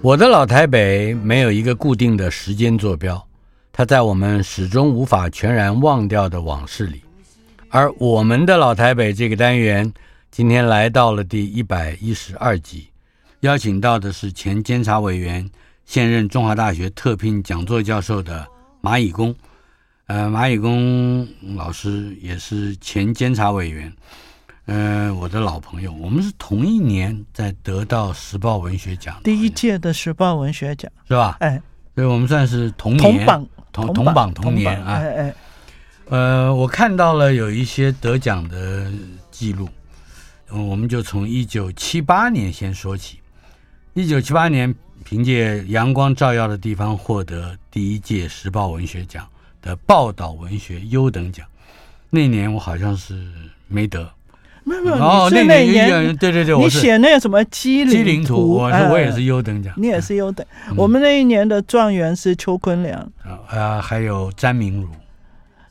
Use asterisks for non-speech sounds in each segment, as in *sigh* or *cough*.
我的老台北没有一个固定的时间坐标，它在我们始终无法全然忘掉的往事里。而我们的老台北这个单元，今天来到了第一百一十二集，邀请到的是前监察委员、现任中华大学特聘讲座教授的马以公。呃，马以公老师也是前监察委员。嗯、呃，我的老朋友，我们是同一年在得到时报文学奖，第一届的时报文学奖是吧？哎，所以我们算是同年同榜同同榜同年啊。哎哎，呃，我看到了有一些得奖的记录，嗯，我们就从一九七八年先说起。一九七八年，凭借《阳光照耀的地方》获得第一届时报文学奖的报道文学优等奖。那年我好像是没得。没有没有，哦，你是那年，那年对对对，你写那个什么机灵图，机灵图，我是我也是优等奖，你也是优等。我们那一年的状元是邱坤良，啊、呃，还有詹明儒。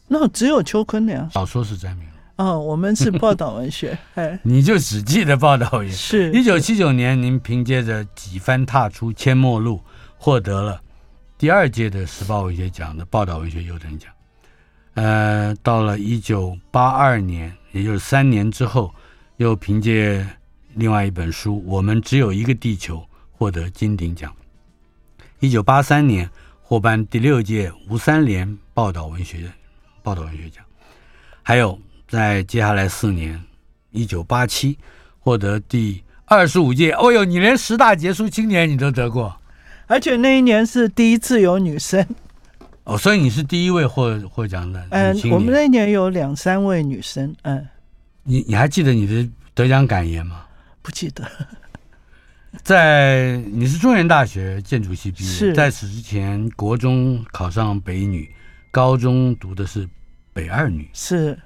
那只有邱坤良，少说是詹明儒。哦，我们是报道文学，*laughs* 哎，你就只记得报道文学。是，一九七九年，您凭借着几番踏出阡陌路，获得了第二届的时报文学奖的报道文学优等奖。呃，到了一九八二年。也就是三年之后，又凭借另外一本书《我们只有一个地球》获得金鼎奖。一九八三年获颁第六届吴三连报道文学报道文学奖。还有在接下来四年，一九八七获得第二十五届。哦哟，你连十大杰出青年你都得过，而且那一年是第一次有女生。哦，所以你是第一位获获奖的。嗯，我们那一年有两三位女生。嗯，你你还记得你的得奖感言吗？不记得。*laughs* 在你是中原大学建筑系毕业，是在此之前，国中考上北女，高中读的是北二女。是，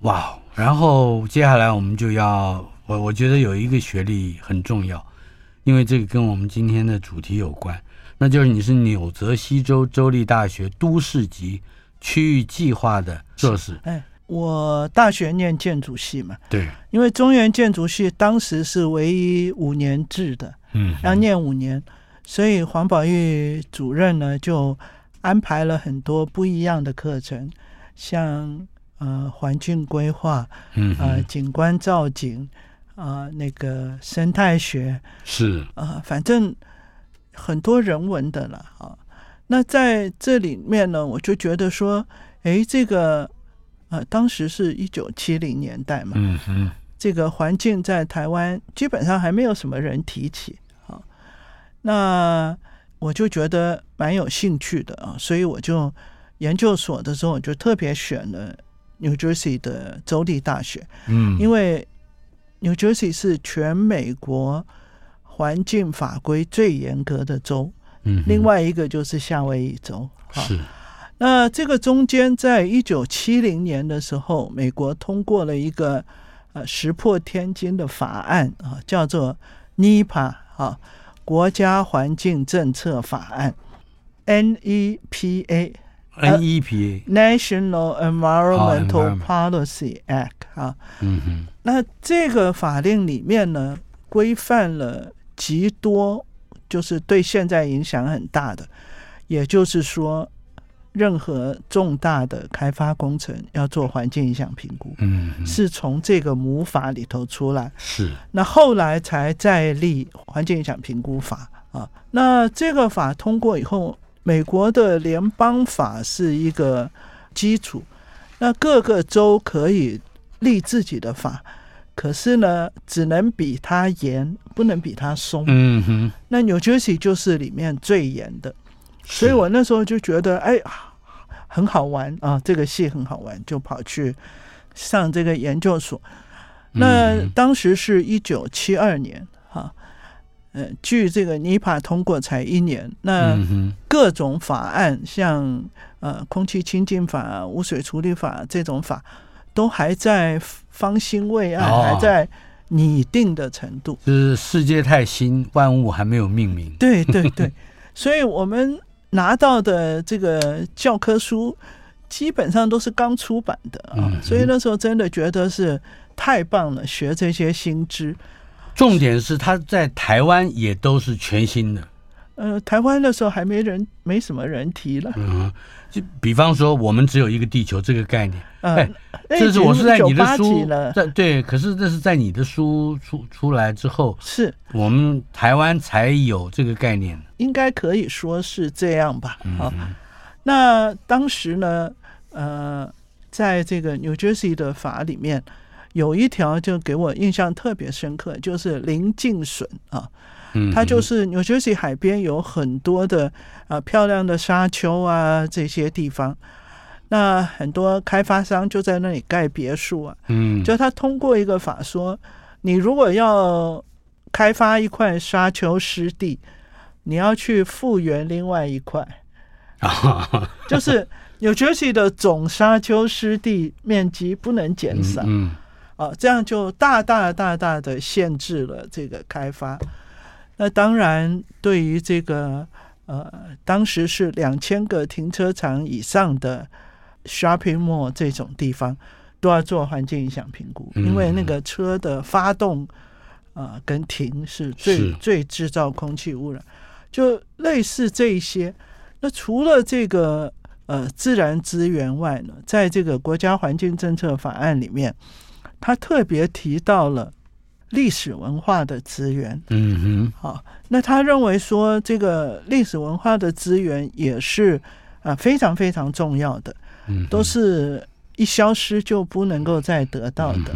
哇，然后接下来我们就要，我我觉得有一个学历很重要，因为这个跟我们今天的主题有关。那就是你是纽泽西州州立大学都市级区域计划的硕士。哎，我大学念建筑系嘛，对，因为中原建筑系当时是唯一五年制的，嗯，要念五年，所以黄宝玉主任呢就安排了很多不一样的课程，像呃环境规划，嗯，呃景观造景，啊、呃、那个生态学，是啊、呃，反正。很多人文的了啊，那在这里面呢，我就觉得说，哎，这个呃，当时是一九七零年代嘛，嗯哼，这个环境在台湾基本上还没有什么人提起啊，那我就觉得蛮有兴趣的啊，所以我就研究所的时候，我就特别选了 New Jersey 的州立大学，嗯，因为 New Jersey 是全美国。环境法规最严格的州，嗯，另外一个就是夏威夷州。是，那这个中间，在一九七零年的时候，美国通过了一个呃石破天惊的法案啊，叫做 NEPA 啊，国家环境政策法案，NEPA，NEPA，National Environmental Policy Act。啊。嗯哼，那这个法令里面呢，规范了极多，就是对现在影响很大的，也就是说。任何重大的开发工程要做环境影响评估，嗯，是从这个母法里头出来，是。那后来才再立环境影响评估法啊。那这个法通过以后，美国的联邦法是一个基础，那各个州可以立自己的法，可是呢，只能比它严，不能比它松。嗯哼。那 New Jersey 就是里面最严的，所以我那时候就觉得，哎。很好玩啊，这个戏很好玩，就跑去上这个研究所。那当时是一九七二年，哈，呃，距这个尼帕通过才一年。那各种法案，像呃空气清净法、污水处理法这种法，都还在方兴未艾，还在拟定的程度。就是世界太新，万物还没有命名。对对对，*laughs* 所以我们。拿到的这个教科书基本上都是刚出版的啊，所以那时候真的觉得是太棒了，学这些新知。重点是他在台湾也都是全新的。呃，台湾那时候还没人，没什么人提了。嗯，就比方说，我们只有一个地球这个概念。嗯、哎，这是我是在你的书在对，可是这是在你的书出出来之后，是我们台湾才有这个概念。应该可以说是这样吧。好，嗯、那当时呢，呃，在这个 New Jersey 的法里面，有一条就给我印象特别深刻，就是零净损啊。它就是 New Jersey 海边有很多的啊、呃、漂亮的沙丘啊这些地方，那很多开发商就在那里盖别墅啊。嗯，就他通过一个法说，你如果要开发一块沙丘湿地，你要去复原另外一块，*laughs* 就是 New Jersey 的总沙丘湿地面积不能减少。嗯，啊，这样就大大大大的限制了这个开发。那当然，对于这个呃，当时是两千个停车场以上的 shopping mall 这种地方，都要做环境影响评估，因为那个车的发动啊、呃、跟停是最是最制造空气污染，就类似这一些。那除了这个呃自然资源外呢，在这个国家环境政策法案里面，他特别提到了。历史文化的资源，嗯哼，好，那他认为说这个历史文化的资源也是啊非常非常重要的，嗯，都是一消失就不能够再得到的，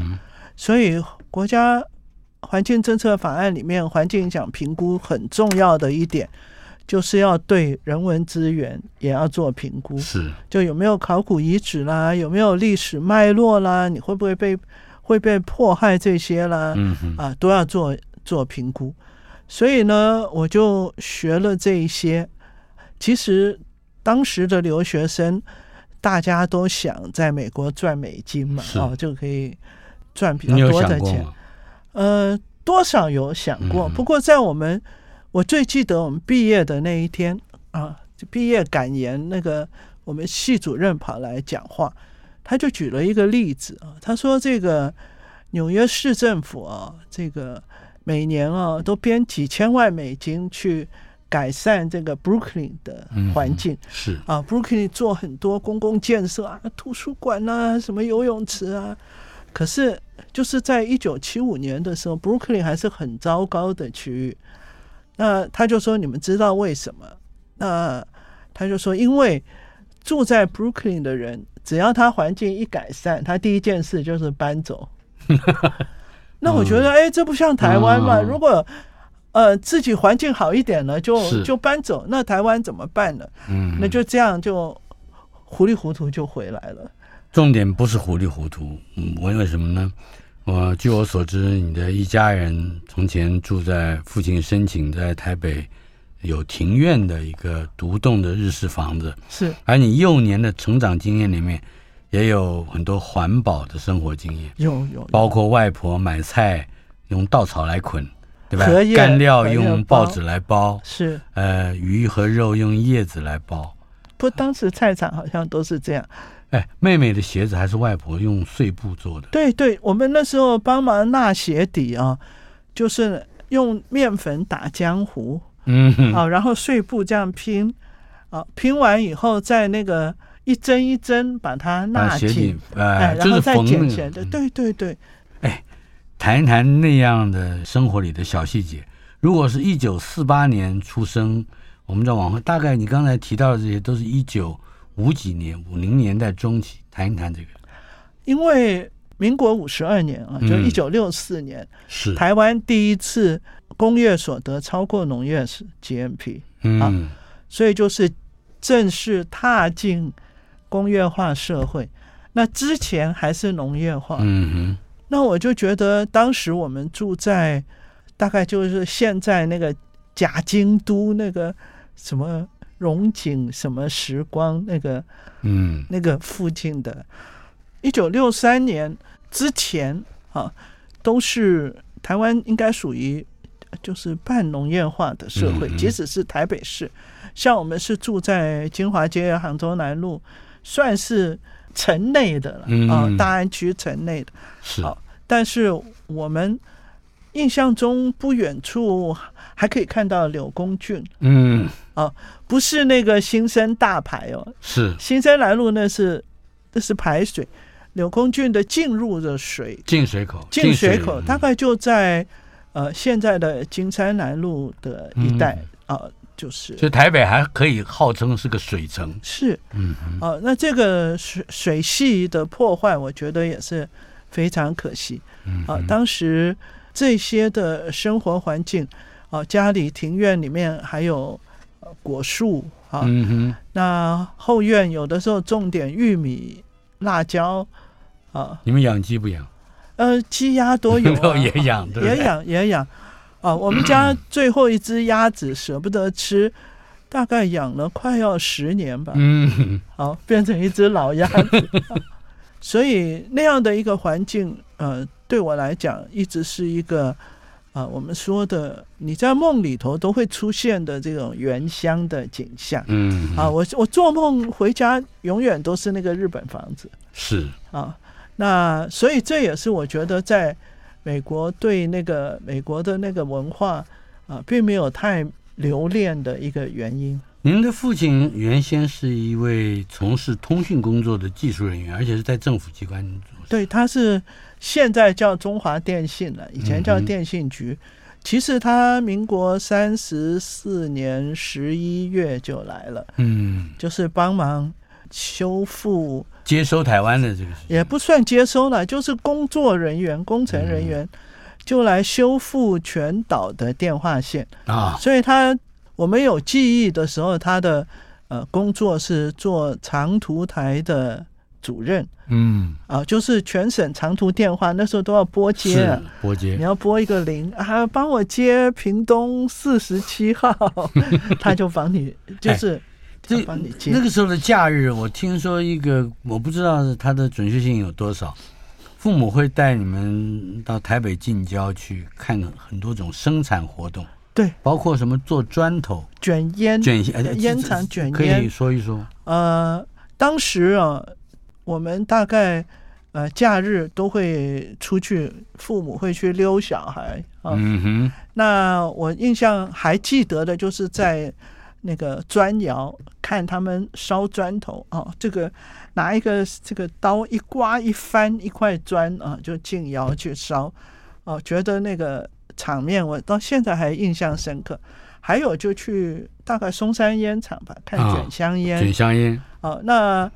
所以国家环境政策法案里面环境影响评估很重要的一点，就是要对人文资源也要做评估，是，就有没有考古遗址啦，有没有历史脉络啦，你会不会被会被迫害这些啦，啊，都要做做评估。所以呢，我就学了这一些。其实当时的留学生，大家都想在美国赚美金嘛，哦，就可以赚比较多的钱。呃，多少有想过。不过在我们，我最记得我们毕业的那一天啊，就毕业感言，那个我们系主任跑来讲话。他就举了一个例子啊，他说这个纽约市政府啊，这个每年啊都编几千万美金去改善这个 Brooklyn 的环境，是啊，Brooklyn 做很多公共建设啊，图书馆啊，什么游泳池啊，可是就是在一九七五年的时候，Brooklyn 还是很糟糕的区域。那他就说，你们知道为什么？那他就说，因为住在 Brooklyn 的人。只要他环境一改善，他第一件事就是搬走。*laughs* 那我觉得，哎，这不像台湾嘛？如果呃自己环境好一点呢，就就搬走。那台湾怎么办呢？嗯，那就这样就糊里糊涂就回来了。重点不是糊里糊涂，嗯，为为什么呢？我据我所知，你的一家人从前住在父亲申请在台北。有庭院的一个独栋的日式房子，是。而你幼年的成长经验里面，也有很多环保的生活经验，有有，有，包括外婆买菜用稻草来捆，对吧？干料用报纸来包，是。呃，鱼和肉用叶子来包。不，当时菜场好像都是这样。哎，妹妹的鞋子还是外婆用碎布做的。对对，我们那时候帮忙纳鞋底啊，就是用面粉打浆糊，嗯哼，啊，然后碎布这样拼，啊，拼完以后在那个一针一针把它纳进，哎，然后再剪起来的。对对对，哎，谈一谈那样的生活里的小细节。如果是一九四八年出生，我们再往后，大概你刚才提到的这些，都是一九五几年、五零年代中期，谈一谈这个。因为民国五十二年啊，就一九六四年，嗯、是台湾第一次工业所得超过农业是 GNP，嗯、啊，所以就是正式踏进工业化社会。那之前还是农业化，嗯哼，那我就觉得当时我们住在。大概就是现在那个假京都那个什么荣景什么时光那个嗯那个附近的，一九六三年之前啊，都是台湾应该属于就是半农业化的社会，即使是台北市，像我们是住在金华街杭州南路，算是城内的了嗯啊，大安区城内的，是，但是我们。印象中不远处还可以看到柳公郡，嗯，啊，不是那个新生大排哦，是。新生南路那是那是排水，柳公郡的进入的水。进水口，进水口大概就在呃现在的金山南路的一带。啊，嗯。呃，就是，所以台北还可以号称是个水城，是，嗯，哦，呃，那这个水水系的破坏，我觉得也是非常可惜，嗯，啊，呃，当时。这些的生活环境，啊，家里庭院里面还有果树啊，嗯哼，那后院有的时候种点玉米、辣椒，啊，你们养鸡不养？呃，鸡鸭都有、*laughs* 啊，也养，对对？也养也养，啊，我们家 *clears throat* 最后一只鸭子舍不得吃，大概养了快要十年吧，嗯，好，变成一只老鸭子，*laughs* 啊、所以那样的一个环境，呃。对我来讲，一直是一个啊、呃，我们说的你在梦里头都会出现的这种原乡的景象。嗯啊，我我做梦回家，永远都是那个日本房子。是啊，那所以这也是我觉得在美国对那个美国的那个文化啊，并没有太留恋的一个原因。您的父亲原先是一位从事通讯工作的技术人员，而且是在政府机关做。对，他是。现在叫中华电信了，以前叫电信局。嗯、其实他民国三十四年十一月就来了，嗯，就是帮忙修复接收台湾的这个，也不算接收了，就是工作人员、工程人员就来修复全岛的电话线。啊。所以他我们有记忆的时候，他的呃工作是做长途台的。主任，嗯。啊，就是全省长途电话，那时候都要拨接，啊，拨接，你要拨一个零啊，帮我接屏东四十七号，*laughs* 他就帮你，就是就帮你接。那个时候的假日，我听说一个，我不知道它的准确性有多少，父母会带你们到台北近郊去看很多种生产活动，对，包括什么做砖头、卷烟、卷烟烟厂卷烟，可以说一说。呃，当时啊。我们大概呃假日都会出去，父母会去溜小孩啊。嗯哼。那我印象还记得的就是在那个砖窑看他们烧砖头啊，这个拿一个这个刀一刮一翻一块砖啊，就进窑去烧哦，觉得那个场面我到现在还印象深刻。还有就去大概松山烟厂吧，看卷香烟。卷香烟。哦，那。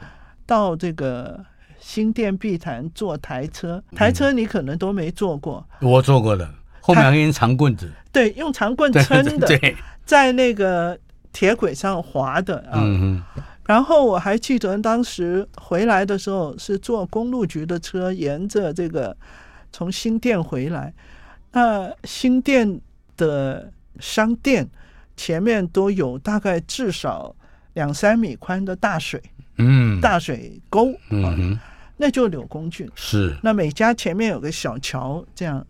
到这个新店碧潭坐台车，台车你可能都没坐过，嗯、我坐过的，后面还有长棍子，对，用长棍撑的，在那个铁轨上滑的啊。嗯、然后我还记得当时回来的时候是坐公路局的车，沿着这个从新店回来，那新店的商店前面都有大概至少两三米宽的大水。嗯，大水沟，嗯，那就柳公郡是。那每家前面有个小桥，这样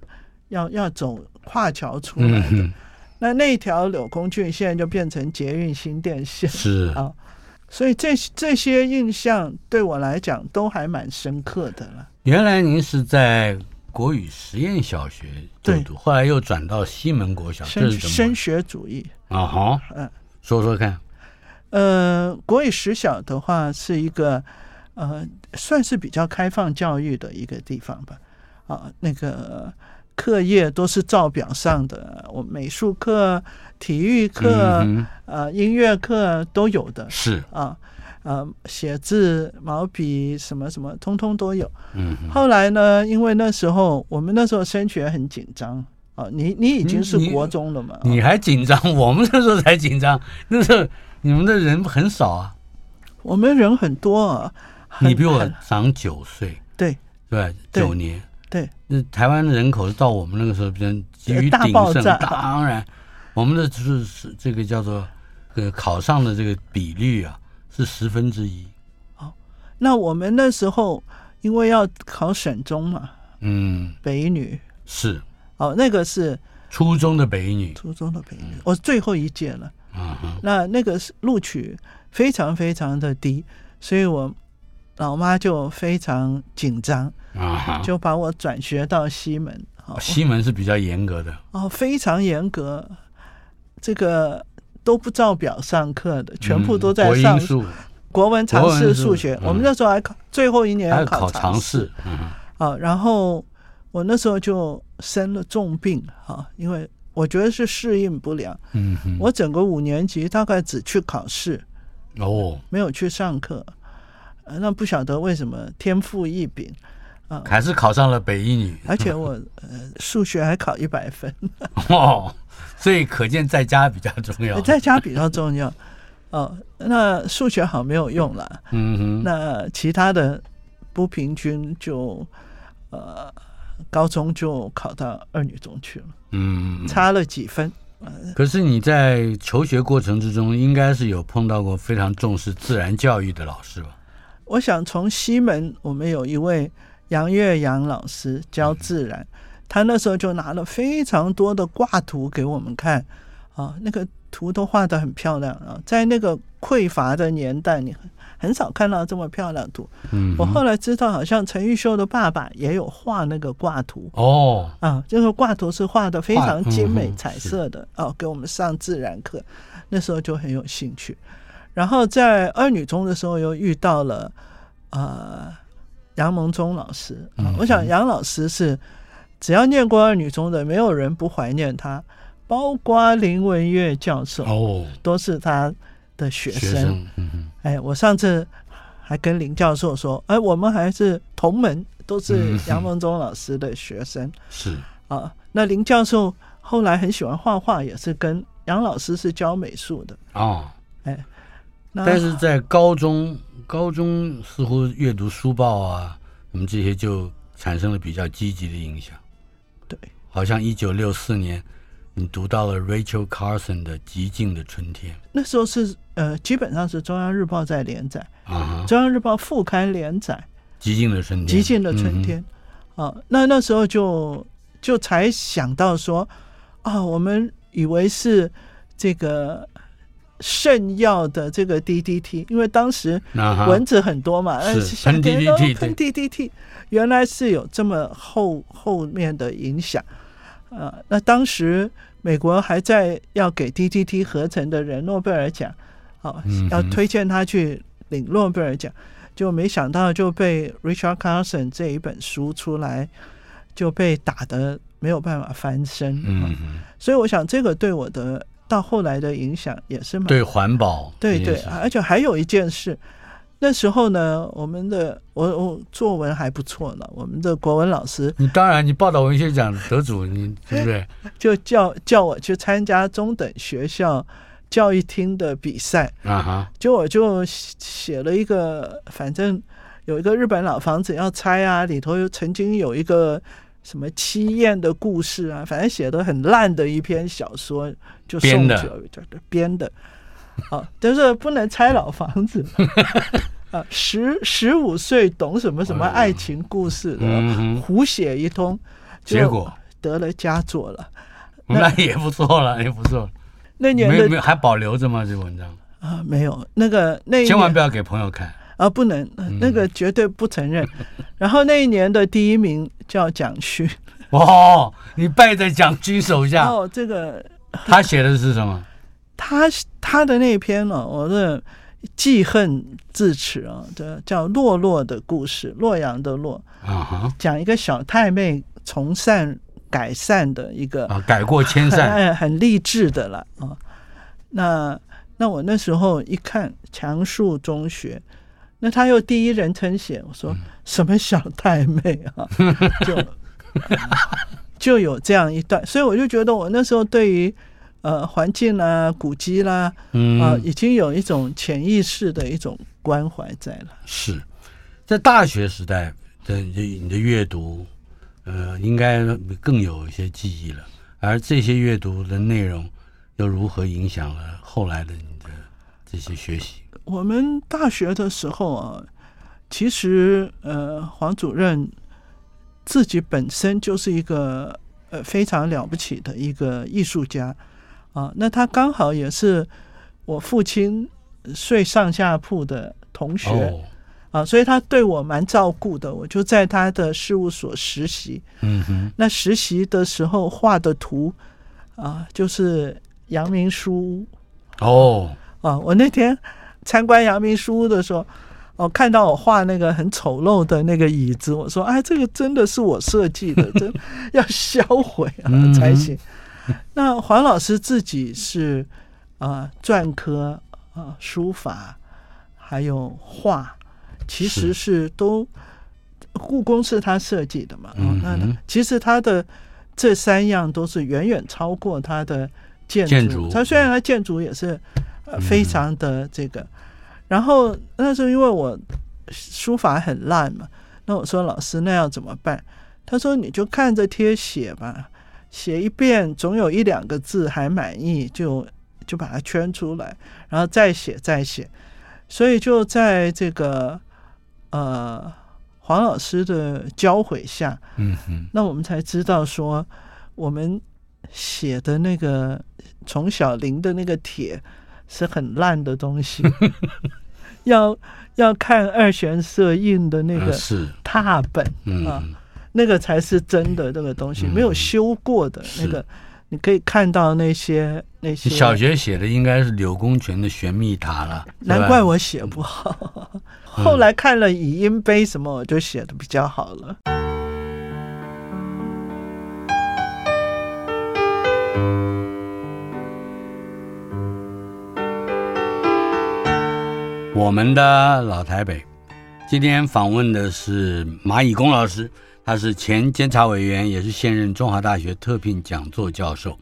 要要走跨桥出来的。嗯、那那一条柳工郡现在就变成捷运新店线，是啊。所以这这些印象对我来讲都还蛮深刻的了。原来您是在国语实验小学就读，后来又转到西门国小，这是？升学主义啊哈，嗯，说说看。呃，国语实小的话是一个呃，算是比较开放教育的一个地方吧。啊，那个课业都是照表上的，我美术课、体育课、嗯、呃音乐课都有的。是啊，呃，写字、毛笔什么什么，通通都有。嗯。后来呢，因为那时候我们那时候升学很紧张啊，你你已经是国中了嘛？你，你还紧张？*laughs* 我们那时候才紧张，那时候。你们的人很少啊，我们人很多啊。你比我长九岁，对对，九年，对。那台湾的人口到我们那个时候，比较极于鼎盛。当然，我们的就是是这个叫做呃考上的这个比率啊，是十分之一。哦，那我们那时候因为要考省中嘛，嗯，北女是哦，那个是初中的北女，初中的北女，我最后一届了。嗯、那那个是录取非常非常的低，所以我老妈就非常紧张，啊、就把我转学到西门。哦、西门是比较严格的哦，非常严格，这个都不照表上课的，全部都在上、嗯、国文、常识、数学。嗯、我们那时候还考最后一年还考常识，嗯，啊，然后我那时候就生了重病，哈，因为。我觉得是适应不良。嗯，我整个五年级大概只去考试，哦，没有去上课。那不晓得为什么天赋异禀啊，还是考上了北一女。而且我呃数学还考一百分。*laughs* 哦，所以可见在家比较重要。在家比较重要。哦，那数学好没有用了。嗯哼，那其他的不平均就呃。高中就考到二女中去了，嗯，差了几分。可是你在求学过程之中，应该是有碰到过非常重视自然教育的老师吧？我想从西门，我们有一位杨月阳老师教自然，嗯，他那时候就拿了非常多的挂图给我们看，啊，那个图都画得很漂亮啊，在那个匮乏的年代，你。很少看到这么漂亮图。嗯，我后来知道，好像陈玉秀的爸爸也有画那个挂图。哦，啊，这个挂图是画的非常精美、彩色的。哦，给我们上自然课，那时候就很有兴趣。然后在二女中的时候，又遇到了呃杨蒙忠老师。啊，我想杨老师是只要念过二女中的，没有人不怀念他，包括林文月教授哦，都是他的学生。学生嗯哎，我上次还跟林教授说，哎，我们还是同门，都是杨孟忠老师的学生。*laughs* 嗯、是啊，那林教授后来很喜欢画画，也是跟杨老师是教美术的。哦，哎，但是在高中，高中似乎阅读书报啊，我们这些就产生了比较积极的影响。对，好像一九六四年。你读到了 Rachel Carson 的《极静的春天》，那时候是呃，基本上是中央日报在连载啊，中央日报副刊连载《极静的春天》。极静的春天，啊，那那时候就就才想到说啊，我们以为是这个圣药的这个 DDT，因为当时蚊子很多嘛，是喷 DDT，喷 DDT，原来是有这么后后面的影响。呃，那当时美国还在要给 DDT 合成的人诺贝尔奖，好，要推荐他去领诺贝尔奖，就没想到就被 Richard Carson 这一本书出来，就被打的没有办法翻身。嗯，所以我想这个对我的到后来的影响也是蛮对环保，对对，而且还有一件事。那时候呢，我们的我我作文还不错呢。我们的国文老师，你当然你报道文学奖得主，你对不对？*laughs* 就叫叫我去参加中等学校教育厅的比赛啊哈，就我就写了一个，反正有一个日本老房子要拆啊，里头又曾经有一个什么七燕的故事啊，反正写的很烂的一篇小说，就送的编的。*laughs* 啊，就是不能拆老房子 *laughs* 啊！十十五岁懂什么什么爱情故事的，胡写一通，结果得了佳作了。*laughs* 那也不错了，也不错。那年的还保留着吗？这文章啊，没有那个那千万不要给朋友看啊，不能，那个绝对不承认。嗯、*laughs* 然后那一年的第一名叫蒋勋，哦，你败在蒋勋手下。哦，这个他写的是什么？他他的那篇呢、哦，我的记恨至此啊，这叫洛洛的故事，洛阳的洛啊，讲一个小太妹从善改善的一个啊，改过迁善，很很励志的了啊。那那我那时候一看强树中学，那他又第一人称写，我说什么小太妹啊，*laughs* 就 *laughs* 就有这样一段，所以我就觉得我那时候对于呃环境啦、古迹啦，啊、呃，已经有一种潜意识的一种关怀在了。是在大学时代的你的阅读，呃，应该更有一些记忆了，而这些阅读的内容。又如何影响了后来的你的这些学习？我们大学的时候啊，其实呃，黄主任自己本身就是一个呃非常了不起的一个艺术家啊。那他刚好也是我父亲睡上下铺的同学、哦、啊，所以他对我蛮照顾的。我就在他的事务所实习。嗯哼。那实习的时候画的图啊，就是。阳明书屋哦，啊！我那天参观阳明书屋的时候，哦，看到我画那个很丑陋的那个椅子，我说：“哎，这个真的是我设计的，*laughs* 真要销毁啊才行。嗯”那黄老师自己是啊，篆刻啊，书法还有画，其实是都是故宫是他设计的嘛？嗯、哦，那其实他的这三样都是远远超过他的。建筑，他虽然他建筑也是呃非常的这个，然后那时候因为我书法很烂嘛，那我说老师那要怎么办？他说你就看着贴写吧，写一遍总有一两个字还满意，就就把它圈出来，然后再写再写，所以就在这个呃黄老师的教诲下，嗯嗯，那我们才知道说我们。写的那个从小临的那个帖是很烂的东西，*laughs* 要要看二玄社印的那个拓本啊，那个才是真的那个东西，没有修过的那个，你可以看到那些那些。小学写的应该是柳公权的《玄秘塔》了，难怪我写不好。后来看了《乙音碑》什么，我就写的比较好了。我们的老台北，今天访问的是马以公老师，他是前监察委员，也是现任中华大学特聘讲座教授。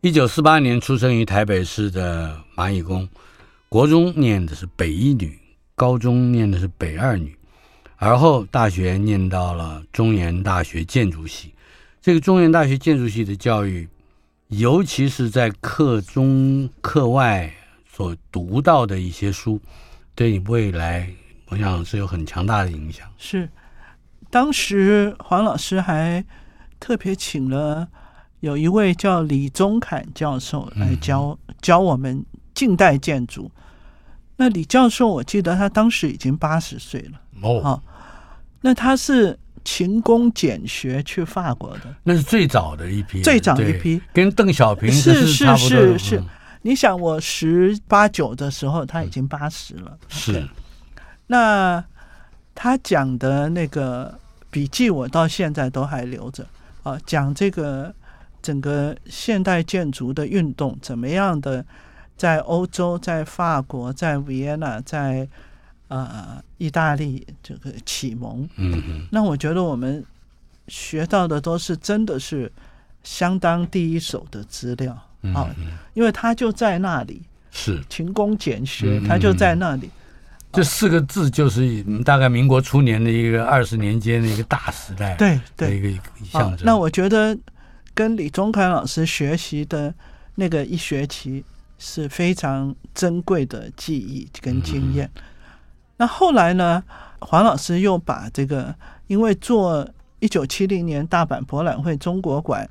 一九四八年出生于台北市的马以公，国中念的是北一女，高中念的是北二女，而后大学念到了中原大学建筑系。这个中原大学建筑系的教育，尤其是在课中课外。所读到的一些书，对你未来，我想是有很强大的影响。是，当时黄老师还特别请了有一位叫李宗侃教授来教、嗯、教我们近代建筑。那李教授，我记得他当时已经八十岁了。哦，哦，那他是勤工俭学去法国的，那是最早的一批，最早一批，跟邓小平是是是是。是嗯你想，我十八九的时候，他已经八十了。是那他讲的那个笔记，我到现在都还留着啊。讲这个整个现代建筑的运动怎么样的，在欧洲、在法国、在维也纳、在呃意大利这个启蒙。嗯嗯。那我觉得我们学到的都是真的是相当第一手的资料。啊，因为他就在那里，是勤工俭学，他就在那里。这四个字就是大概民国初年的一个二十年间的一个大时代，对对，一个象征。那我觉得跟李宗凯老师学习的那个一学期是非常珍贵的记忆跟经验。那后来呢，黄老师又把这个，因为做一九七零年大阪博览会中国馆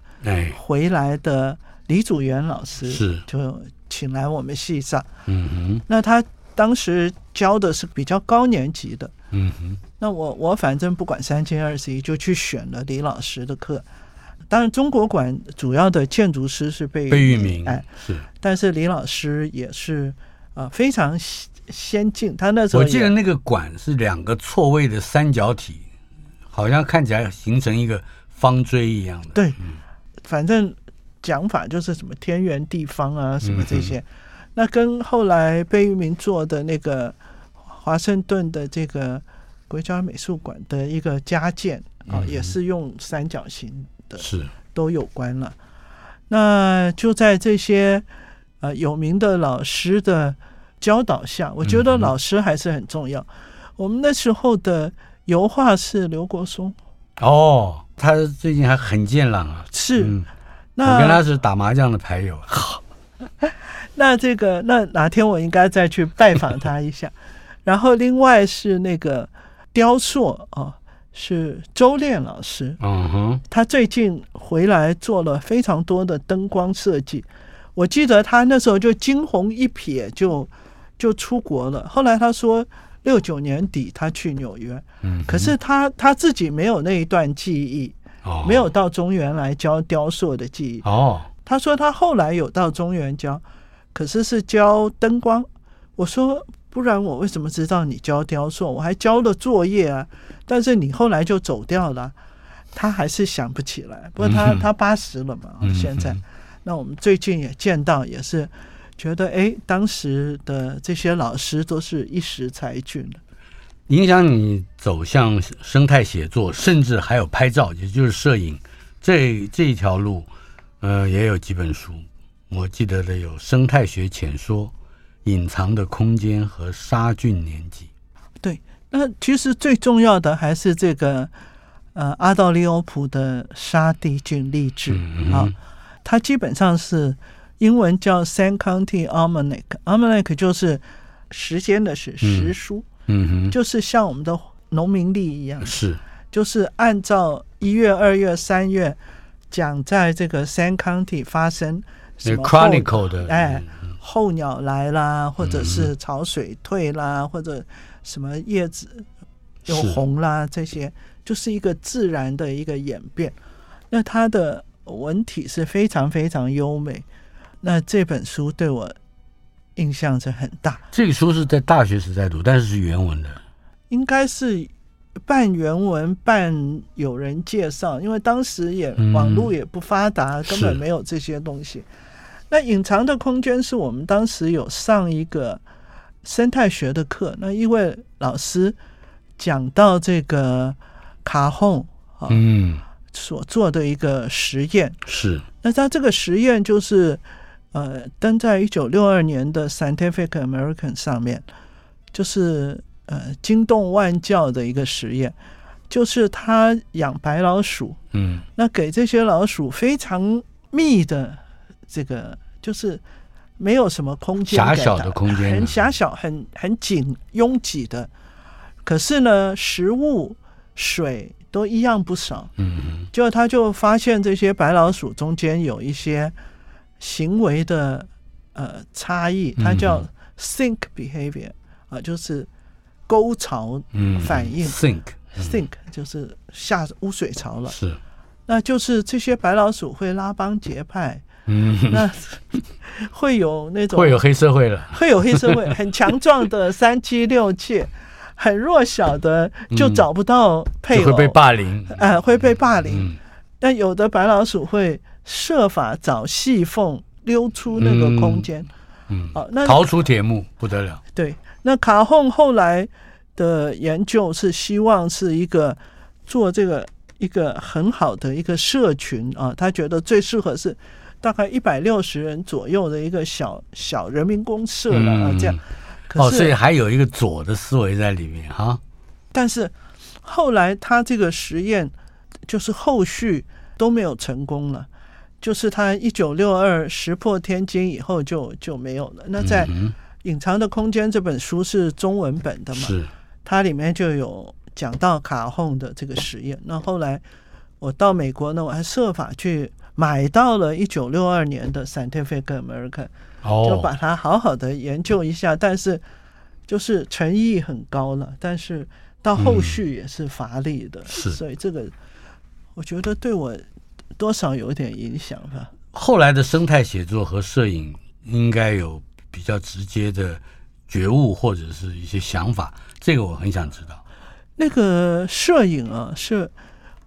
回来的。李祖原老师是就请来我们系上。嗯哼，那他当时教的是比较高年级的。嗯哼，那我我反正不管三七二十一，就去选了李老师的课。当然，中国馆主要的建筑师是贝贝聿铭，哎，是。但是李老师也是啊、呃，非常先进。他那时候我记得那个馆是两个错位的三角体，好像看起来形成一个方锥一样的。对，嗯、反正讲法就是什么天圆地方啊，什么这些。嗯、那跟后来贝聿铭做的那个华盛顿的这个国家美术馆的一个加建啊，嗯、也是用三角形的。是都有关了，那就在这些呃有名的老师的教导下，我觉得老师还是很重要。嗯、我们那时候的油画是刘国松哦，他最近还很健朗啊。是，嗯、那我跟他是打麻将的牌友。*laughs* 好，*laughs* 那这个那哪天我应该再去拜访他一下。*laughs* 然后另外是那个雕塑啊。哦是周练老师，嗯哼，他最近回来做了非常多的灯光设计。我记得他那时候就惊鸿一瞥就就出国了。后来他说六九年底他去纽约，嗯，可是他他自己没有那一段记忆，哦，没有到中原来教雕塑的技艺。哦，他说他后来有到中原教，可是是教灯光。我说。不然我为什么知道你教雕塑？我还交了作业啊！但是你后来就走掉了，他还是想不起来。不过他、嗯、他八十了嘛，现在。嗯、那我们最近也见到，也是觉得哎，当时的这些老师都是一时才俊的。影响你走向生态写作，甚至还有拍照，也就是摄影。这这一条路，呃，也有几本书。我记得的有《生态学浅说》。隐藏的空间和沙菌年纪，对，那其实最重要的还是这个呃阿道利欧普的沙地菌励志啊、它基本上是英文叫 Sand County Almanac，Almanac 就是时间的是时书，嗯哼，就是像我们的农民历一样，是，就是按照一月、二月、三月讲在这个 Sand County 发生什么 Chronicle 的，哎。候鸟来啦，或者是潮水退啦，嗯、或者什么叶子又红啦，这些就是一个自然的一个演变。那它的文体是非常非常优美。那这本书对我印象是很大。这个书是在大学时代读，但是是原文的，应该是半原文半有人介绍，因为当时也网络也不发达，嗯、根本没有这些东西。那隐藏的空间是我们当时有上一个生态学的课，那一位老师讲到这个卡洪啊，嗯，所做的一个实验。是，那他这个实验就是呃登在一九六二年的 Scientific American 上面，就是呃惊动万教的一个实验，就是他养白老鼠，嗯，那给这些老鼠非常密的这个。就是没有什么空间，狭小的空间，很狭小、很很紧、拥挤的。可是呢，食物、水都一样不少。嗯，就他就发现这些白老鼠中间有一些行为的呃差异，它叫 think behavior 啊，就是沟槽反应。，think。think 就是下污水槽了。是，那就是这些白老鼠会拉帮结派。嗯，那 *laughs* 会有那种会有黑社会了，会有黑社会，*laughs* 很强壮的三妻六妾，很弱小的就找不到配偶，会被霸凌，呃，会被霸凌。嗯、但有的白老鼠会设法找细缝溜出那个空间，嗯，好、嗯哦，那逃出铁幕不得了。对，那卡洪后来的研究是希望是一个做这个一个很好的一个社群啊，他觉得最适合是。大概一百六十人左右的一个小小人民公社了啊，这样。哦，所以还有一个左的思维在里面哈。但是后来他这个实验就是后续都没有成功了，就是他一九六二石破天惊以后就就没有了。那在《隐藏的空间》这本书是中文本的嘛？是。它里面就有讲到卡洪的这个实验。那后来我到美国呢，我还设法去。买到了一九六二年的《Scientific American》，哦，就把它好好的研究一下。但是就是诚意很高了，但是到后续也是乏力的，嗯、是。所以这个我觉得对我多少有点影响吧。后来的生态写作和摄影应该有比较直接的觉悟或者是一些想法，这个我很想知道。那个摄影啊，是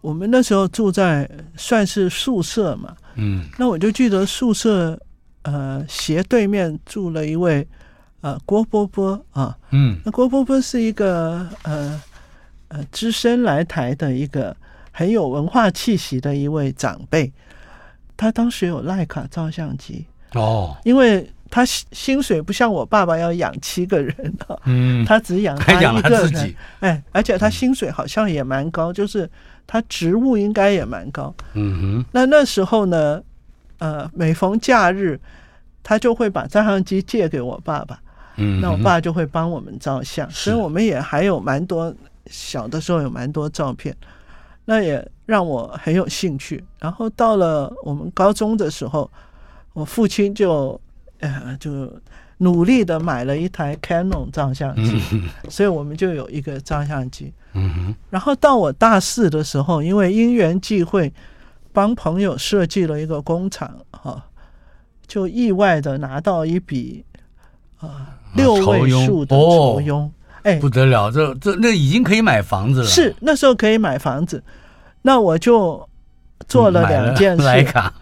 我们那时候住在算是宿舍嘛，嗯，那我就记得宿舍呃斜对面住了一位呃郭波波啊，嗯，那郭波波是一个呃呃资深来台的一个很有文化气息的一位长辈。他当时有徠卡照相机哦，因为他薪水不像我爸爸要养七个人啊，嗯，*laughs* 他只养他一个人，自己哎，而且他薪水好像也蛮高，就是他职务应该也蛮高，嗯哼。那那时候呢，呃，每逢假日，他就会把照相机借给我爸爸，嗯，那我爸就会帮我们照相，所以我们也还有蛮多小的时候有蛮多照片。那也让我很有兴趣。然后到了我们高中的时候，我父亲就呃就努力的买了一台 Canon 照相机，所以我们就有一个照相机。然后到我大四的时候，因为因缘际会，帮朋友设计了一个工厂，哈，就意外的拿到一笔啊六位数的酬庸。哎，不得了，这这那已经可以买房子了。是那时候可以买房子，那我就做了两件事。*laughs* 徠卡，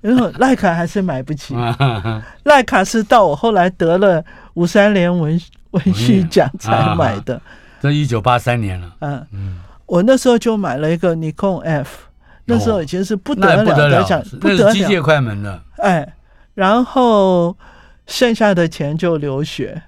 然后赖卡还是买不起。*laughs* 赖卡是到我后来得了五三连文文学奖才买的。这一九八三年了。嗯嗯，我那时候就买了一个尼康 F，那时候已经是不得了的奖，不得了，机械快门的。哎，然后剩下的钱就留学。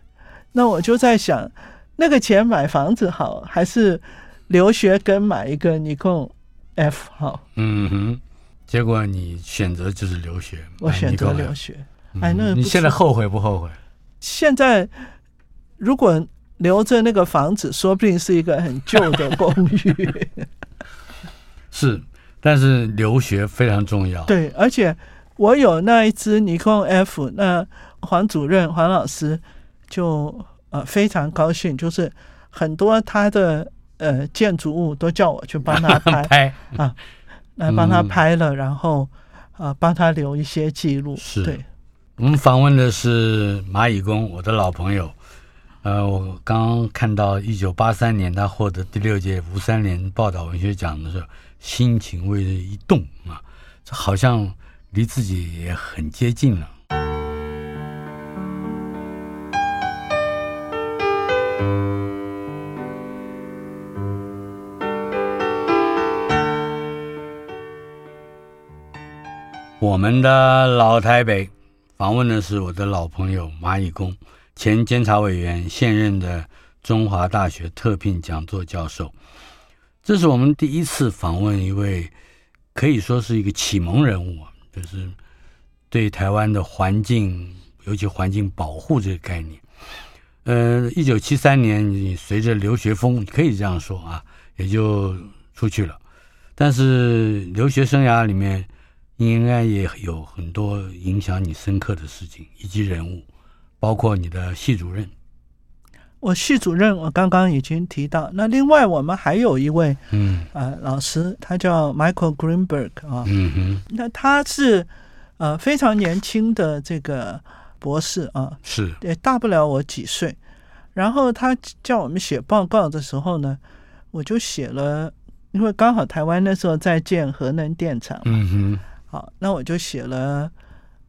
那我就在想。那个钱买房子好，还是留学跟买一个尼康 F 好？嗯哼，结果你选择就是留学。我选择留学。哎，那你现在后悔不后悔？现在如果留着那个房子，说不定是一个很旧的公寓。*laughs* 是，但是留学非常重要。对，而且我有那一只尼康 F，那黄主任黄老师就。呃，非常高兴，就是很多他的呃建筑物都叫我去帮他拍，*laughs* 拍啊，来帮他拍了，嗯、然后啊帮他留一些记录。是，对，我们访问的是蚂蚁工，我的老朋友。呃，我刚刚看到一九八三年他获得第六届吴三连报道文学奖的时候，心情为之一动啊，这好像离自己也很接近了。我们的老台北访问的是我的老朋友蚂蚁公，前监察委员，现任的中华大学特聘讲座教授。这是我们第一次访问一位可以说是一个启蒙人物，就是对台湾的环境，尤其环境保护这个概念。呃，一九七三年，你随着留学风，可以这样说啊，也就出去了。但是留学生涯里面，应该也有很多影响你深刻的事情以及人物，包括你的系主任。我系主任我刚刚已经提到，那另外我们还有一位嗯呃老师，他叫 Michael Greenberg 啊，嗯哼，那他是呃非常年轻的这个博士啊，是也大不了我几岁。然后他叫我们写报告的时候呢，我就写了，因为刚好台湾那时候在建核能电厂，嗯哼。好，那我就写了，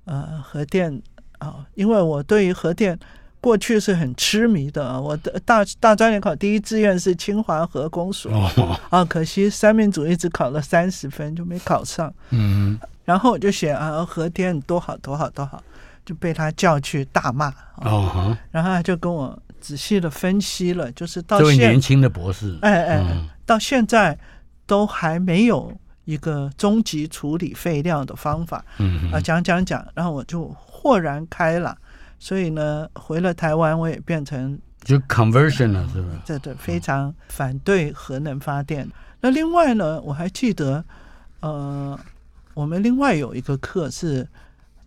呃，核电啊，因为我对于核电过去是很痴迷的。我的大大专联考第一志愿是清华核工所，哦、啊，可惜三民主义只考了三十分就没考上。嗯，然后我就写啊，核电多好多好多好，就被他叫去大骂。哦，然后他就跟我仔细的分析了，就是到这位年轻的博士，哎哎，嗯、到现在都还没有。一个终极处理废料的方法，嗯啊，讲讲讲，然后我就豁然开朗。所以呢，回了台湾，我也变成就 conversion 了，是不是？对对，非常反对核能发电。那另外呢，我还记得，呃，我们另外有一个课是，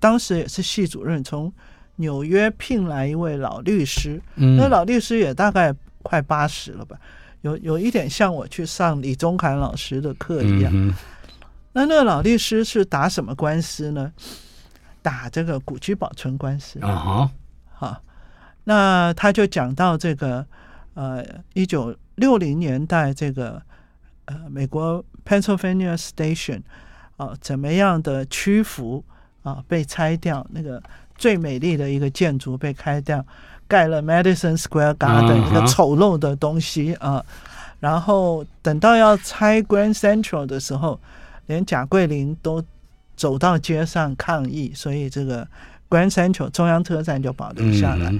当时也是系主任从纽约聘来一位老律师，嗯，那老律师也大概快八十了吧，有有一点像我去上李宗凯老师的课一样。嗯、那那个老律师是打什么官司呢？打这个古居保存官司啊哈，好，那他就讲到这个呃，一九六零年代这个呃，美国 Pennsylvania Station。啊，怎么样的屈服啊？被拆掉，那个最美丽的一个建筑被开掉，盖了 Madison Square Garden 一个丑陋的东西啊。然后等到要拆 Grand Central 的时候，连贾桂林都走到街上抗议，所以这个 Grand Central 中央车站就保留下来。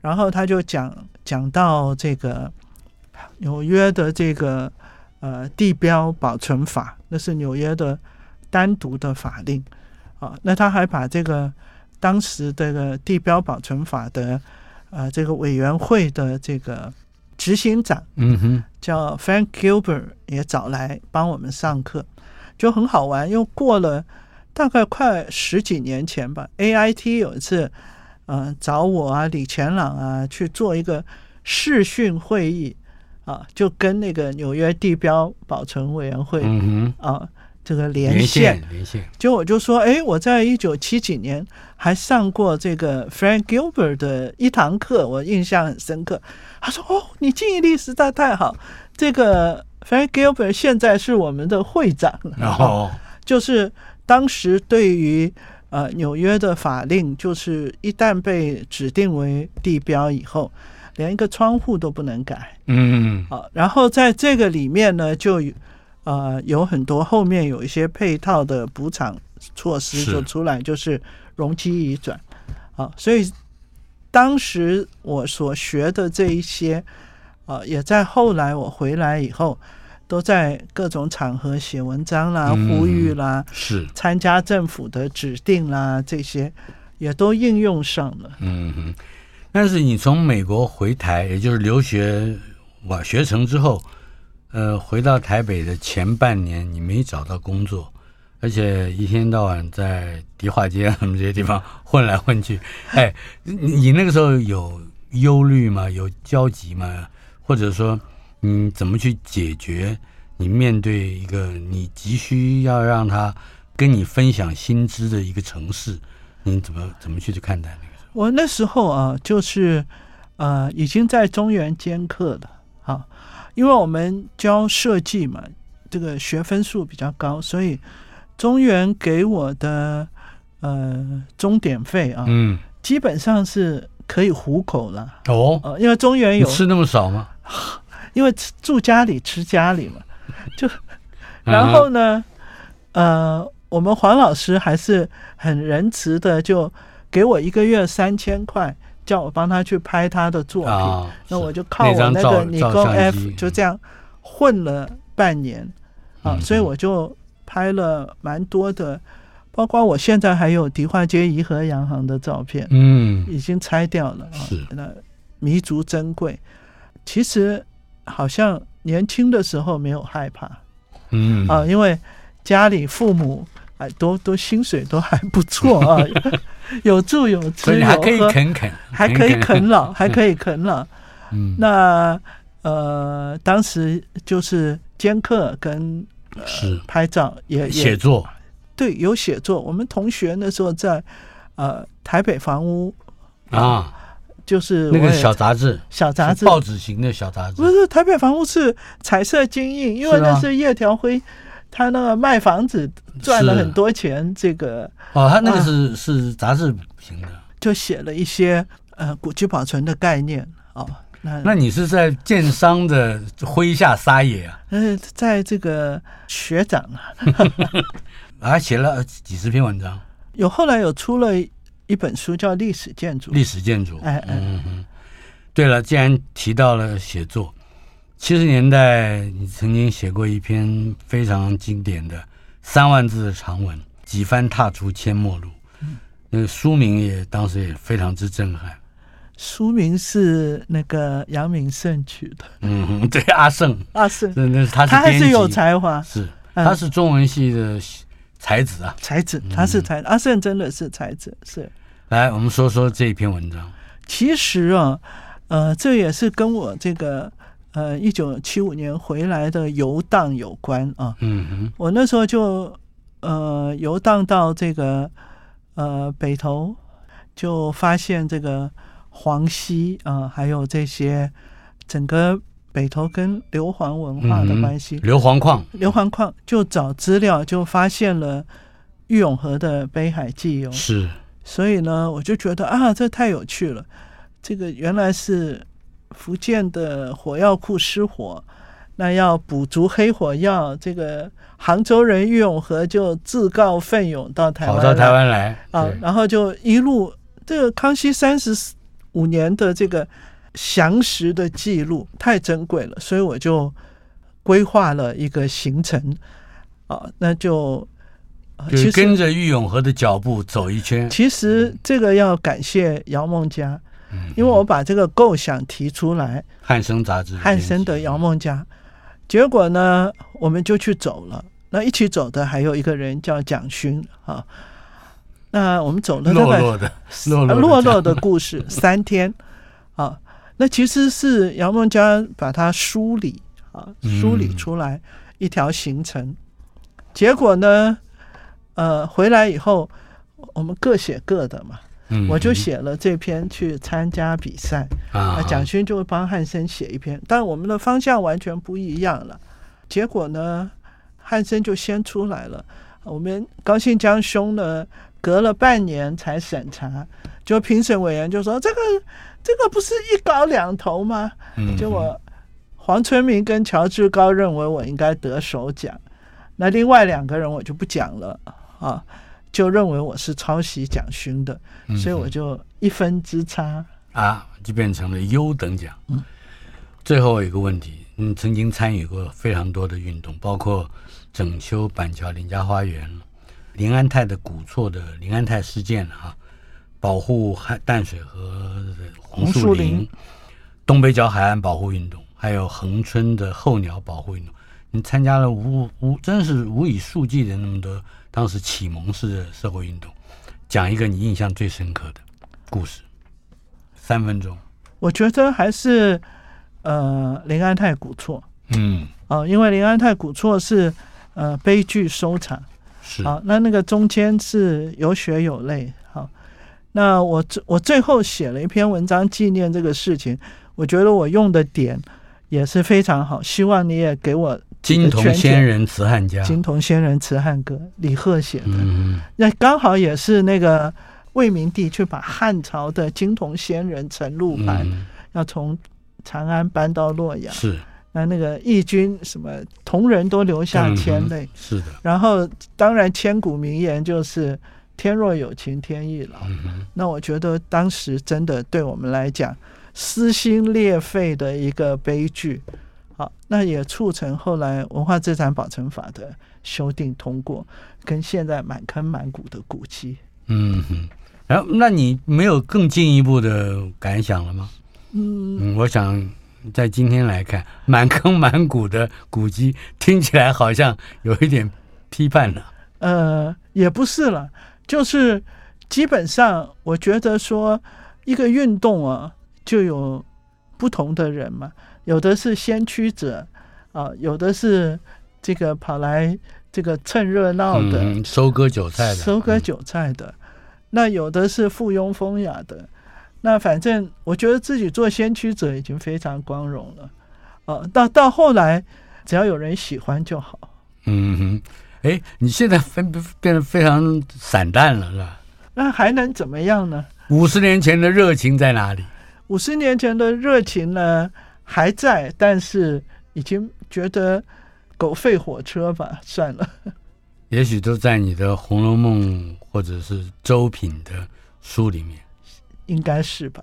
然后他就讲讲到这个纽约的这个呃地标保存法，那是纽约的。单独的法令啊，那他还把这个当时这个地标保存法的呃这个委员会的这个执行长，嗯哼，叫 Frank Gilbert 也找来帮我们上课，就很好玩。又过了大概快十几年前吧，AIT 有一次呃找我啊李前朗啊去做一个视讯会议啊，就跟那个纽约地标保存委员会嗯哼啊。这个连线，连线，就我就说，哎，我在一九七几年还上过这个 Frank Gilbert 的一堂课，我印象很深刻。他说，哦，你记忆力实在太好。这个 Frank Gilbert 现在是我们的会长。然后、哦，就是当时对于呃纽约的法令，就是一旦被指定为地标以后，连一个窗户都不能改。嗯，好，然后在这个里面呢，就。呃，有很多后面有一些配套的补偿措施就出来，就是容积移转啊，所以当时我所学的这一些啊，也在后来我回来以后，都在各种场合写文章啦、呼吁啦，是参加政府的指定啦，这些也都应用上了。嗯哼，但是你从美国回台，也就是留学完学成之后。呃，回到台北的前半年，你没找到工作，而且一天到晚在迪化街什么这些地方混来混去。*laughs* 哎，你你那个时候有忧虑吗？有焦急吗？或者说，你怎么去解决？你面对一个你急需要让他跟你分享薪资的一个城市，你怎么怎么去去看待那个？我那时候啊，就是呃，已经在中原兼课了，好。因为我们教设计嘛，这个学分数比较高，所以中原给我的呃钟点费啊，嗯，基本上是可以糊口了。哦，呃，因为中原有吃那么少吗？*laughs* 因为住家里吃家里嘛，*laughs* 就然后呢，呃，我们黄老师还是很仁慈的，就给我一个月三千块。叫我帮他去拍他的作品，哦、那我就靠我那个尼康 F 就这样混了半年，啊、嗯，所以我就拍了蛮多的，包括我现在还有迪化街颐和洋行的照片，嗯，已经拆掉了，是那弥足珍贵。其实好像年轻的时候没有害怕，嗯啊，因为家里父母。哎，都都薪水都还不错啊，有住有吃有喝，还可以啃啃，还可以啃老，*laughs* 还可以啃老。嗯，那呃，当时就是兼课跟、呃、是拍照也写作，对，有写作。我们同学那时候在呃台北房屋啊，就是那个小杂志，小杂志，报纸型的小杂志，不是台北房屋是彩色金印，因为那是叶条辉。他那个卖房子赚了很多钱，这个哦，他那个是、啊、是杂志型的，就写了一些呃古迹保存的概念哦。那那你是在建商的麾下撒野啊？呃，在这个学长啊，*laughs* 还写了几十篇文章，有后来有出了一本书叫《历史建筑》，历史建筑，哎哎，嗯哼。对了，既然提到了写作。七十年代，你曾经写过一篇非常经典的三万字的长文《几番踏出阡陌路》，嗯。那个书名也当时也非常之震撼。书名是那个杨明胜取的。嗯，*laughs* 对，阿胜，阿胜，那那是他是他还是有才华，是他是中文系的才子啊，才子，他是才，阿胜真的是才子。是，来，我们说说这一篇文章。其实啊，呃，这也是跟我这个呃一九七五年回来的游荡有关啊。嗯哼，我那时候就呃游荡到这个呃北头，就发现这个黄溪啊、呃，还有这些整个。北头跟硫磺文化的关系，硫磺矿，硫磺矿就找资料，就发现了玉永河的北海纪游。是，所以呢，我就觉得啊，这太有趣了。这个原来是福建的火药库失火，那要补足黑火药，这个杭州人郁永和就自告奋勇到台湾，跑到台湾来啊，然后就一路这个康熙三十五年的这个。详实的记录太珍贵了，所以我就规划了一个行程啊，那就就跟着郁永和的脚步走一圈。其实这个要感谢姚梦佳，嗯，因为我把这个构想提出来，汉生杂志汉生的姚梦佳，结果呢，我们就去走了。那一起走的还有一个人叫蒋勋啊。那我们走了大概落落的落落的故事 *laughs* 三天啊。那其实是姚梦佳把它梳理啊，梳理出来一条行程。嗯、结果呢，呃，回来以后我们各写各的嘛。嗯、我就写了这篇去参加比赛，啊，蒋勋就会帮汉森写一篇，但我们的方向完全不一样了。结果呢，汉森就先出来了。我们高兴江兄呢，隔了半年才审查，就评审委员就说这个。这个不是一高两头吗？结果黄春明跟乔治高认为我应该得首奖，那另外两个人我就不讲了啊，就认为我是抄袭蒋勋的，所以我就一分之差啊，就变成了优等奖。最后一个问题，你曾经参与过非常多的运动，包括整修板桥林家花园、林安泰的古厝的林安泰事件啊。保护海淡水河红树林，东北角海岸保护运动，还有恒春的候鸟保护运动，你参加了无无真是无以数计的那么多当时启蒙式的社会运动，讲一个你印象最深刻的故事，三分钟。我觉得还是呃林安泰古厝，嗯，哦、呃，因为林安泰古厝是呃悲剧收场，是。啊、呃，那那个中间是有血有泪。好那我最我最后写了一篇文章纪念这个事情，我觉得我用的点也是非常好，希望你也给我金铜仙人辞汉家，金铜仙人辞汉歌，李贺写的，嗯，那刚好也是那个魏明帝去把汉朝的金铜仙人陈露盘，嗯，要从长安搬到洛阳，是。那那个义军什么同仁都流下千泪，嗯，是的，然后当然千古名言就是。天若有情天亦老，那我觉得当时真的对我们来讲撕心裂肺的一个悲剧。好，那也促成后来文化资产保存法的修订通过，跟现在满坑满谷的古迹。嗯哼，然后那你没有更进一步的感想了吗？嗯，嗯，我想在今天来看，满坑满谷的古迹听起来好像有一点批判了。呃，也不是了。就是基本上，我觉得说一个运动啊，就有不同的人嘛，有的是先驱者啊，有的是这个跑来这个蹭热闹的，嗯，收割韭菜的，收割韭菜的，嗯，那有的是附庸风雅的，那反正我觉得自己做先驱者已经非常光荣了啊。到到后来，只要有人喜欢就好。嗯哼。哎，你现在分变得非常散淡了，是吧？那还能怎么样呢？五十年前的热情在哪里？五十年前的热情呢，还在，但是已经觉得狗吠火车吧，算了。也许都在你的《红楼梦》或者是周品的书里面，应该是吧。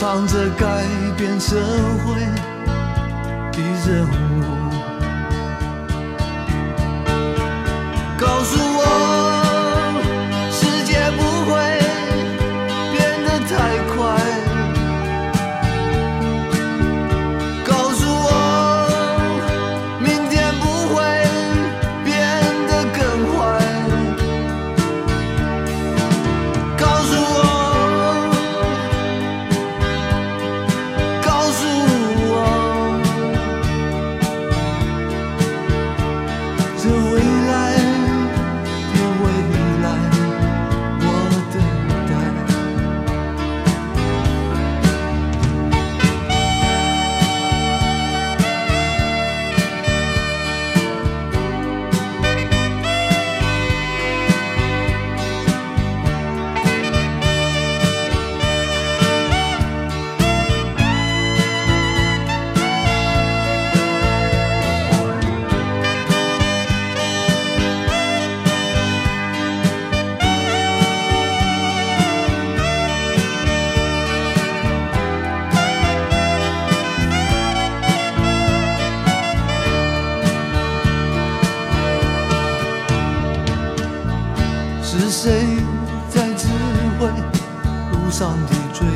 唱着改变社会的任务，告诉谁在指挥路上的追